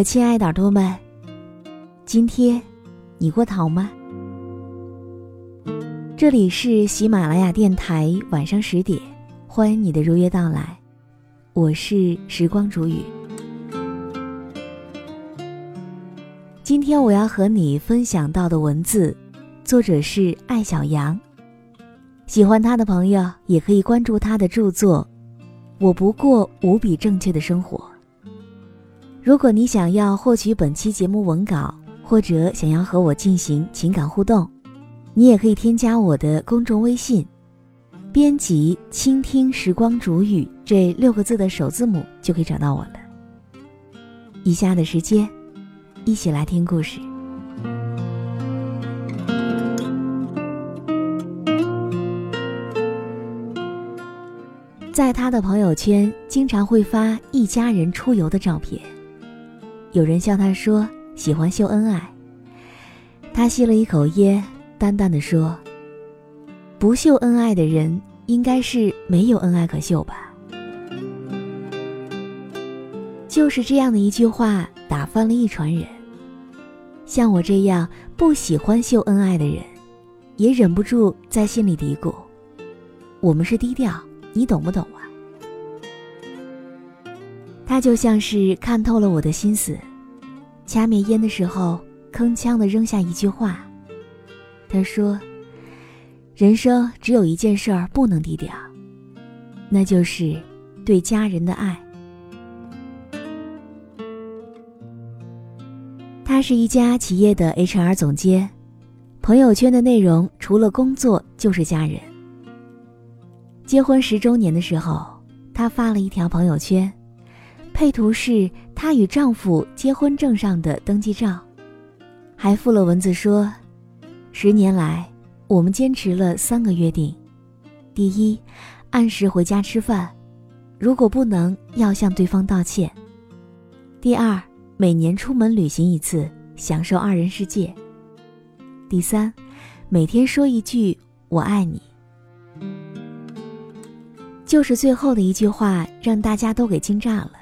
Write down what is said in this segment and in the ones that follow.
我亲爱的耳朵们，今天你过得好吗？这里是喜马拉雅电台，晚上十点，欢迎你的如约到来。我是时光煮雨。今天我要和你分享到的文字，作者是艾小羊。喜欢他的朋友也可以关注他的著作《我不过无比正确的生活》。如果你想要获取本期节目文稿，或者想要和我进行情感互动，你也可以添加我的公众微信，编辑“倾听时光煮雨”这六个字的首字母，就可以找到我了。以下的时间，一起来听故事。在他的朋友圈，经常会发一家人出游的照片。有人笑他说喜欢秀恩爱，他吸了一口烟，淡淡的说：“不秀恩爱的人，应该是没有恩爱可秀吧。”就是这样的一句话，打翻了一船人。像我这样不喜欢秀恩爱的人，也忍不住在心里嘀咕：“我们是低调，你懂不懂啊？”他就像是看透了我的心思，掐灭烟的时候，铿锵的扔下一句话。他说：“人生只有一件事儿不能低调，那就是对家人的爱。”他是一家企业的 HR 总监，朋友圈的内容除了工作就是家人。结婚十周年的时候，他发了一条朋友圈。配图是她与丈夫结婚证上的登记照，还附了文字说：“十年来，我们坚持了三个约定：第一，按时回家吃饭；如果不能，要向对方道歉；第二，每年出门旅行一次，享受二人世界；第三，每天说一句‘我爱你’。”就是最后的一句话，让大家都给惊炸了。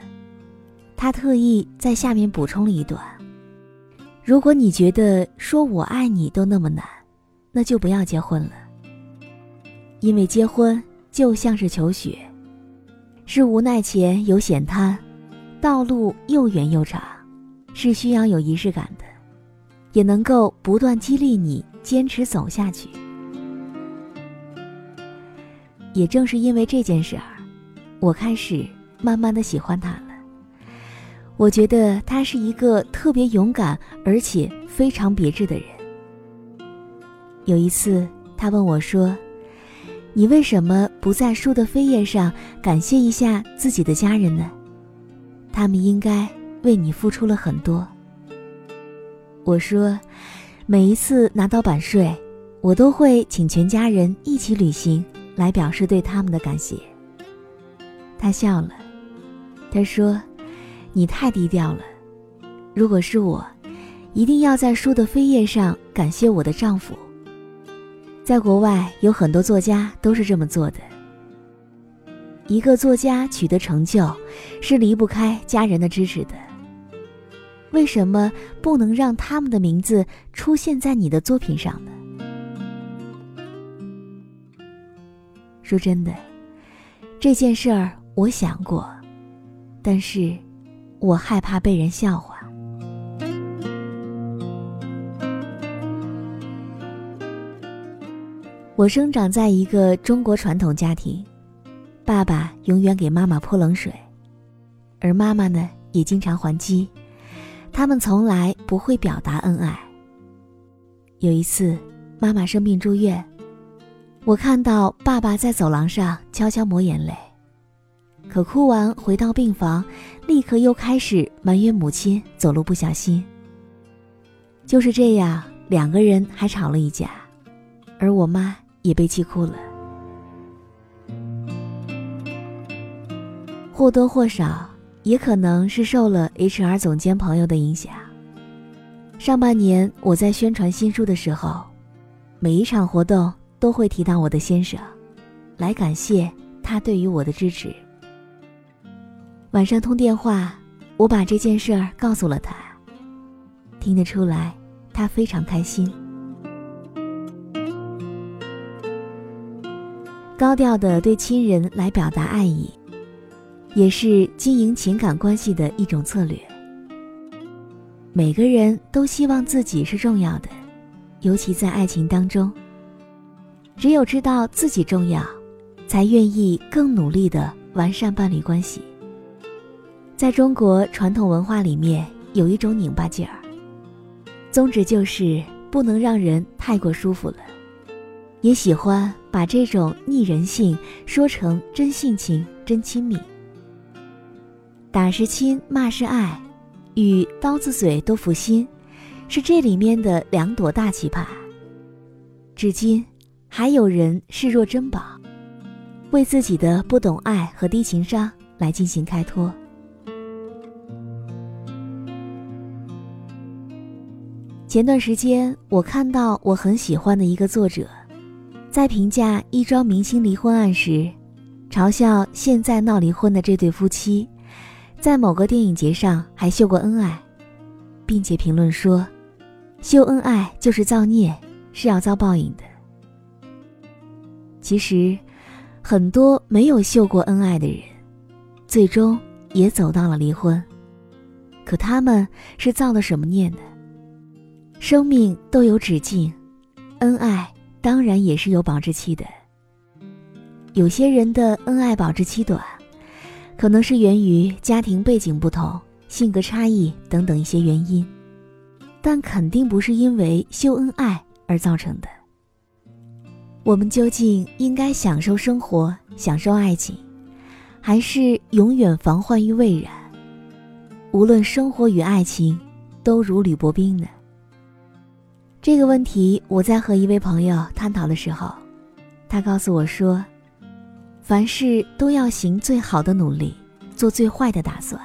他特意在下面补充了一段：“如果你觉得说我爱你都那么难，那就不要结婚了。因为结婚就像是求学，是无奈前有险滩，道路又远又长，是需要有仪式感的，也能够不断激励你坚持走下去。也正是因为这件事儿，我开始慢慢的喜欢他。”我觉得他是一个特别勇敢而且非常别致的人。有一次，他问我说：“你为什么不在书的扉页上感谢一下自己的家人呢？他们应该为你付出了很多。”我说：“每一次拿到版税，我都会请全家人一起旅行，来表示对他们的感谢。”他笑了，他说。你太低调了。如果是我，一定要在书的扉页上感谢我的丈夫。在国外有很多作家都是这么做的。一个作家取得成就，是离不开家人的支持的。为什么不能让他们的名字出现在你的作品上呢？说真的，这件事儿我想过，但是，我害怕被人笑话。我生长在一个中国传统家庭，爸爸永远给妈妈泼冷水，而妈妈呢也经常还击。他们从来不会表达恩爱。有一次，妈妈生病住院，我看到爸爸在走廊上悄悄抹眼泪，可哭完回到病房，立刻又开始埋怨母亲走路不小心。就是这样，两个人还吵了一架，而我妈。也被气哭了，或多或少也可能是受了 HR 总监朋友的影响。上半年我在宣传新书的时候，每一场活动都会提到我的先生，来感谢他对于我的支持。晚上通电话，我把这件事儿告诉了他，听得出来他非常开心。高调的对亲人来表达爱意，也是经营情感关系的一种策略。每个人都希望自己是重要的，尤其在爱情当中。只有知道自己重要，才愿意更努力的完善伴侣关系。在中国传统文化里面，有一种拧巴劲儿，宗旨就是不能让人太过舒服了。也喜欢把这种逆人性说成真性情、真亲密。打是亲，骂是爱，与刀子嘴豆腐心，是这里面的两朵大奇葩。至今，还有人视若珍宝，为自己的不懂爱和低情商来进行开脱。前段时间，我看到我很喜欢的一个作者。在评价一桩明星离婚案时，嘲笑现在闹离婚的这对夫妻，在某个电影节上还秀过恩爱，并且评论说，秀恩爱就是造孽，是要遭报应的。其实，很多没有秀过恩爱的人，最终也走到了离婚。可他们是造了什么孽呢？生命都有止境，恩爱。当然也是有保质期的。有些人的恩爱保质期短，可能是源于家庭背景不同、性格差异等等一些原因，但肯定不是因为秀恩爱而造成的。我们究竟应该享受生活、享受爱情，还是永远防患于未然？无论生活与爱情都如履薄冰呢？这个问题，我在和一位朋友探讨的时候，他告诉我说：“凡事都要行最好的努力，做最坏的打算。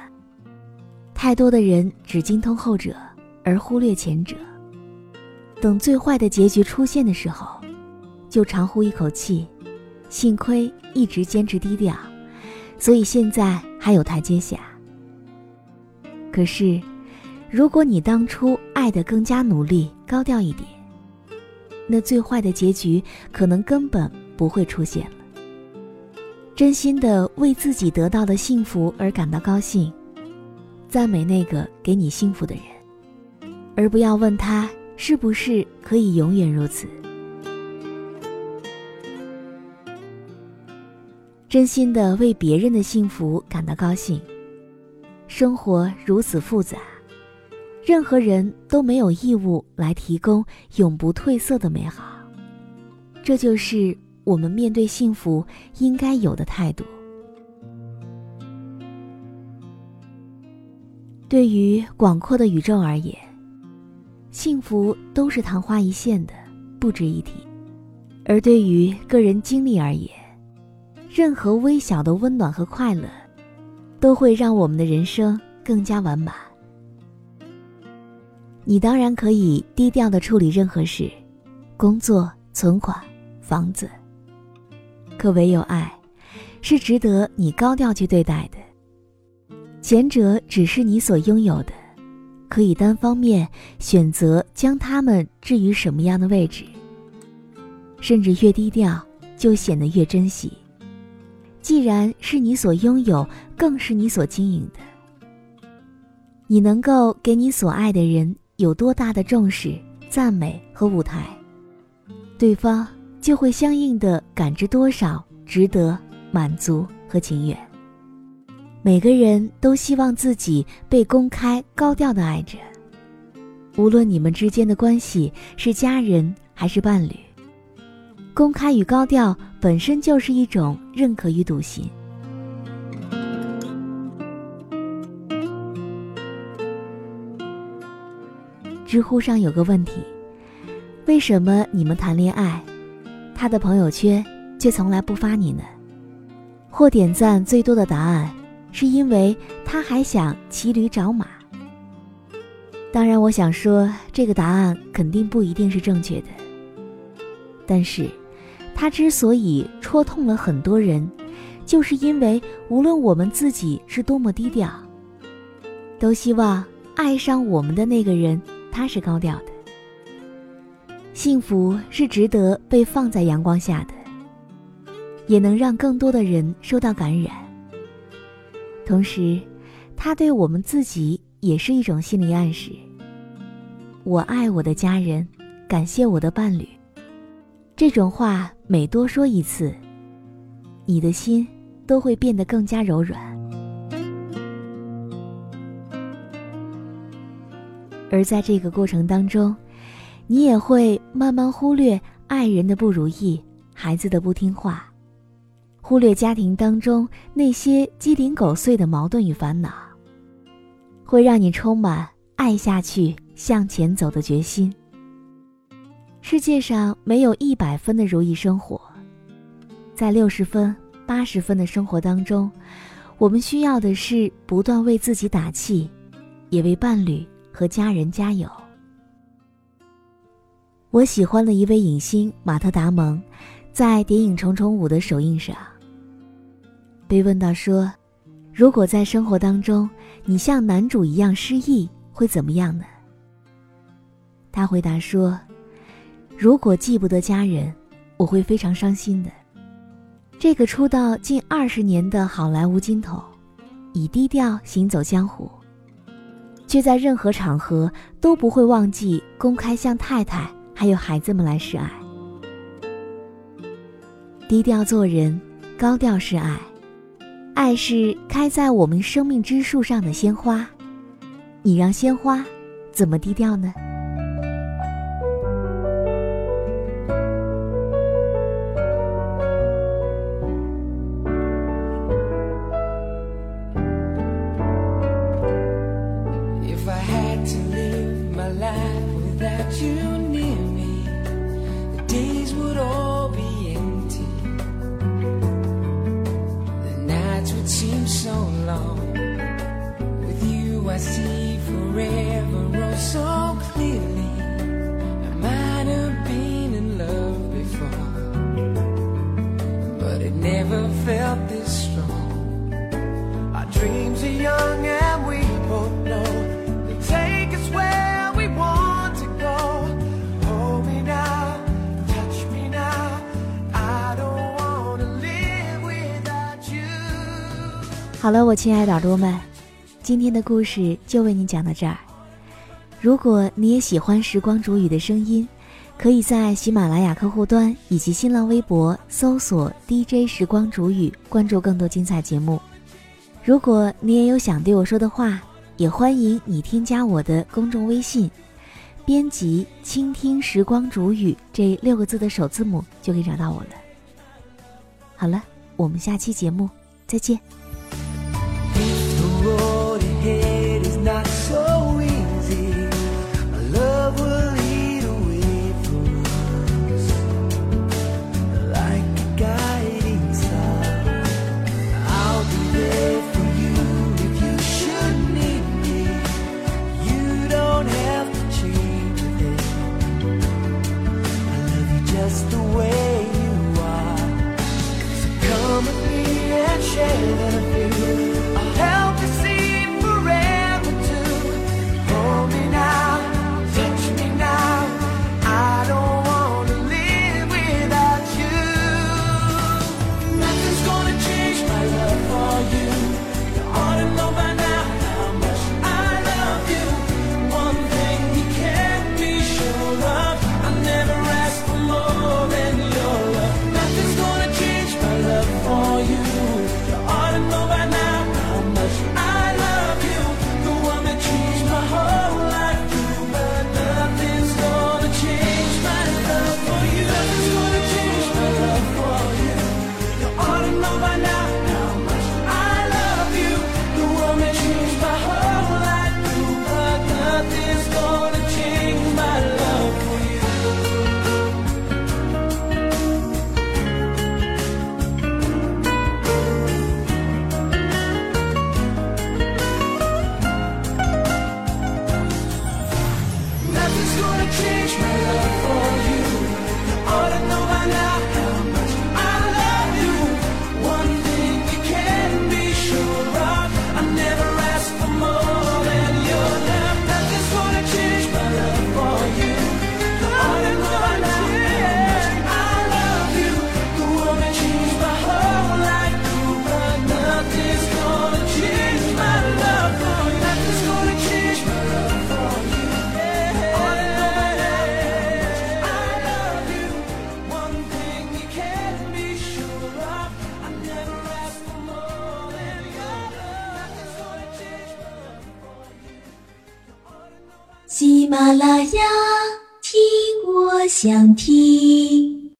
太多的人只精通后者，而忽略前者。等最坏的结局出现的时候，就长呼一口气，幸亏一直坚持低调，所以现在还有台阶下。可是。”如果你当初爱的更加努力、高调一点，那最坏的结局可能根本不会出现了。真心的为自己得到的幸福而感到高兴，赞美那个给你幸福的人，而不要问他是不是可以永远如此。真心的为别人的幸福感到高兴，生活如此复杂。任何人都没有义务来提供永不褪色的美好，这就是我们面对幸福应该有的态度。对于广阔的宇宙而言，幸福都是昙花一现的，不值一提；而对于个人经历而言，任何微小的温暖和快乐，都会让我们的人生更加完满。你当然可以低调的处理任何事，工作、存款、房子。可唯有爱，是值得你高调去对待的。前者只是你所拥有的，可以单方面选择将他们置于什么样的位置，甚至越低调就显得越珍惜。既然是你所拥有，更是你所经营的。你能够给你所爱的人有多大的重视、赞美和舞台，对方就会相应的感知多少值得、满足和情愿。每个人都希望自己被公开、高调的爱着，无论你们之间的关系是家人还是伴侣。公开与高调本身就是一种认可与笃信。知乎上有个问题：为什么你们谈恋爱，他的朋友圈却从来不发你呢？获点赞最多的答案，是因为他还想骑驴找马。当然，我想说这个答案肯定不一定是正确的。但是，他之所以戳痛了很多人，就是因为无论我们自己是多么低调，都希望爱上我们的那个人。他是高调的，幸福是值得被放在阳光下的，也能让更多的人受到感染。同时，他对我们自己也是一种心理暗示：我爱我的家人，感谢我的伴侣。这种话每多说一次，你的心都会变得更加柔软。而在这个过程当中，你也会慢慢忽略爱人的不如意、孩子的不听话，忽略家庭当中那些鸡零狗碎的矛盾与烦恼，会让你充满爱下去、向前走的决心。世界上没有一百分的如意生活，在六十分、八十分的生活当中，我们需要的是不断为自己打气，也为伴侣。和家人加油。我喜欢的一位影星马特·达蒙，在谍影《重重五》的首映上，被问到说：“如果在生活当中你像男主一样失忆，会怎么样呢？”他回答说：“如果记不得家人，我会非常伤心的。”这个出道近二十年的好莱坞金童，以低调行走江湖。却在任何场合都不会忘记公开向太太还有孩子们来示爱。低调做人，高调示爱，爱是开在我们生命之树上的鲜花，你让鲜花怎么低调呢？you 好了，我亲爱的耳朵们，今天的故事就为你讲到这儿。如果你也喜欢时光煮雨的声音，可以在喜马拉雅客户端以及新浪微博搜索 DJ 时光煮雨，关注更多精彩节目。如果你也有想对我说的话，也欢迎你添加我的公众微信，编辑“倾听时光煮雨”这六个字的首字母就可以找到我了。好了，我们下期节目再见。想听。